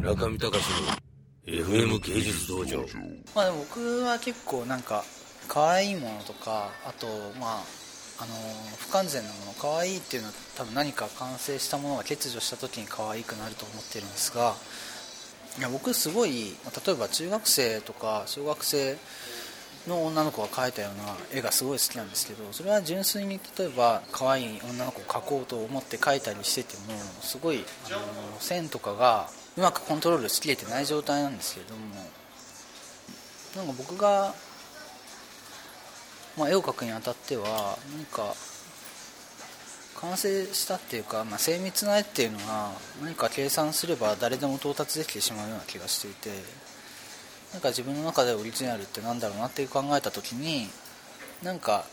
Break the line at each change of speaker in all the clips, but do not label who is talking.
中見隆の FM 芸術道場。
まあでも僕は結構なんか可愛いものとかあとまああの不完全なもの可愛いっていうのは多分何か完成したものが欠如した時に可愛くなると思ってるんですがいや僕すごい例えば中学生とか小学生の女の子が描いたような絵がすごい好きなんですけどそれは純粋に例えば可愛い女の子を描こうと思って描いたりしててもすごいあの線とかがうまくコントロールしきれてない状態なんですけれどもなんか僕が、まあ、絵を描くにあたっては何か完成したっていうか、まあ、精密な絵っていうのは何か計算すれば誰でも到達できてしまうような気がしていてなんか自分の中でオリジナルってなんだろうなって考えた時になんか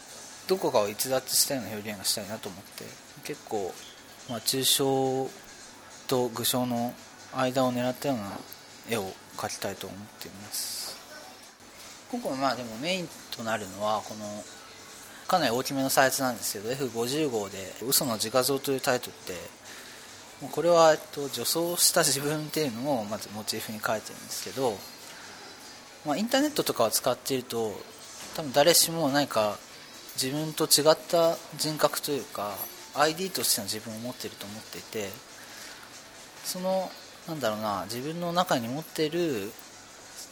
どこかを逸脱したような表現がしたいなと思って結構、まあ、抽象と具象の間を狙ったような絵を描きたいと思っています。今回まあでもメインとなるのはこのかなり大きめのサイズなんですけど F50 号で「嘘の自画像」というタイトルでもうこれは、えっと、女装した自分っていうのをまずモチーフに書いてるんですけど、まあ、インターネットとかを使っていると多分誰しも何か自分と違った人格というか ID としての自分を持ってると思っていてそのなんだろうな自分の中に持っている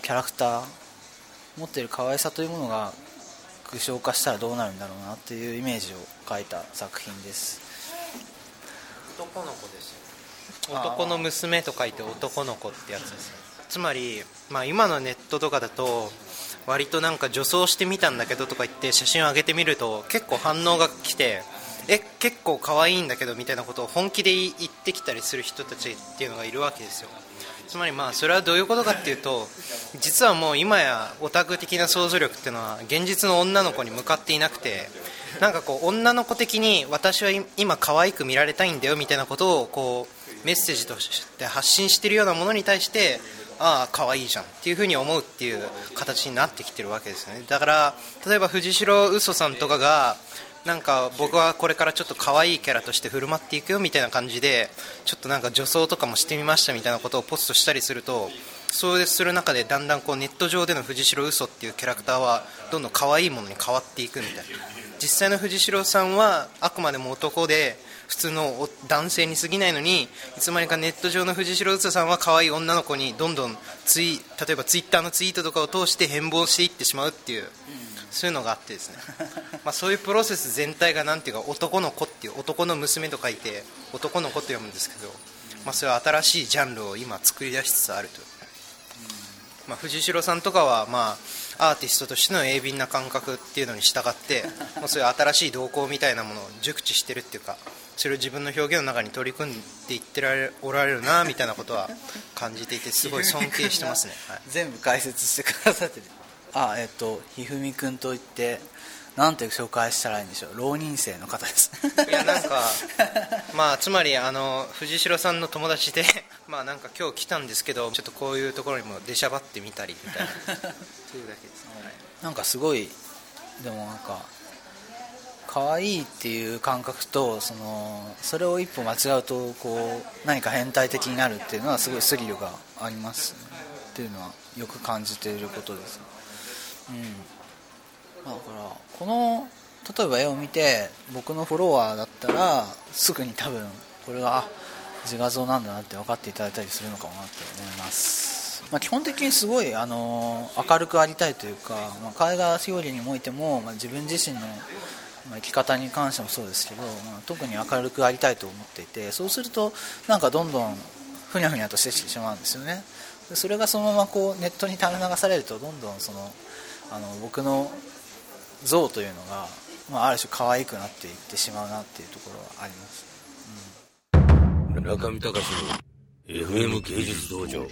キャラクター持っている可愛さというものが具象化したらどうなるんだろうなっていうイメージを描いた作品です。
男の子ですよ男の娘と書いて男の子ってやつですつまり、まあ、今のネットとかだと割となんか女装してみたんだけどとか言って写真を上げてみると結構反応が来てえ結構可愛いんだけどみたいなことを本気で言ってきたりする人たちっていうのがいるわけですよ。つまりまあそれはどういうことかっていうと実はもう今やオタク的な想像力っていうのは現実の女の子に向かっていなくてなんかこう女の子的に私は今可愛く見られたいんだよみたいなことをこうメッセージとして発信しているようなものに対してああ可愛いじゃんっていうふうに思うっていう形になってきてるわけですね。だから例えば藤代嘘さんとかがなんか僕はこれからちょっと可愛いキャラとして振る舞っていくよみたいな感じでちょっとなんか女装とかもしてみましたみたいなことをポストしたりするとそうする中でだんだんこうネット上での藤代嘘っていうキャラクターはどんどん可愛いものに変わっていくみたいな。実際の藤代さんはあくまでも男で普通の男性に過ぎないのにいつまにかネット上の藤代嘘さんは可愛い女の子にどんどんツイ例えばツイッターのツイートとかを通して変貌していってしまうっていう、そういうのがあってですね。まあそういうプロセス全体がなんていうか男の子っていう男の娘と書いて男の子と読むんですけど、まあ、それは新しいジャンルを今作り出しつつあると、まあ、藤代さんとかはまあアーティストとしての鋭敏な感覚っていうのに従って もうそういう新しい動向みたいなものを熟知してるっていうかそれを自分の表現の中に取り組んでいってられおられるなみたいなことは感じていてすごい尊敬してますね、はい、
全部解説してくださってるあえっ、とひふみくんといってなんて紹介したらいいんでしょう。浪人生の方です。
いやなんかまあつまりあの藤代さんの友達で まあなんか今日来たんですけどちょっとこういうところにも出しゃばってみたりみたいな。そういうだけです、はい、
なんかすごいでもなんか可愛いっていう感覚とそのそれを一歩間違うとこう何か変態的になるっていうのはすごいスリルがあります、ね、っていうのはよく感じていることです、うん、だからこの例えば絵を見て僕のフォロワーだったらすぐに多分これが自画像なんだなって分かっていただいたりするのかもなって思います、まあ、基本的にすごいあの明るくありたいというか、まあ、絵画表現においても、まあ、自分自身の生き方に関してもそうですけど、まあ、特に明るくありたいと思っていてそうするとなんかどんどんふにゃふにゃとしてしまうんですよね。それがそのままこうネットに垂れ流されるとどんどんそのあの僕の像というのが、まあ、ある種可愛くなっていってしまうなっていうところはあります、
うん、中見隆の FM 芸術道場。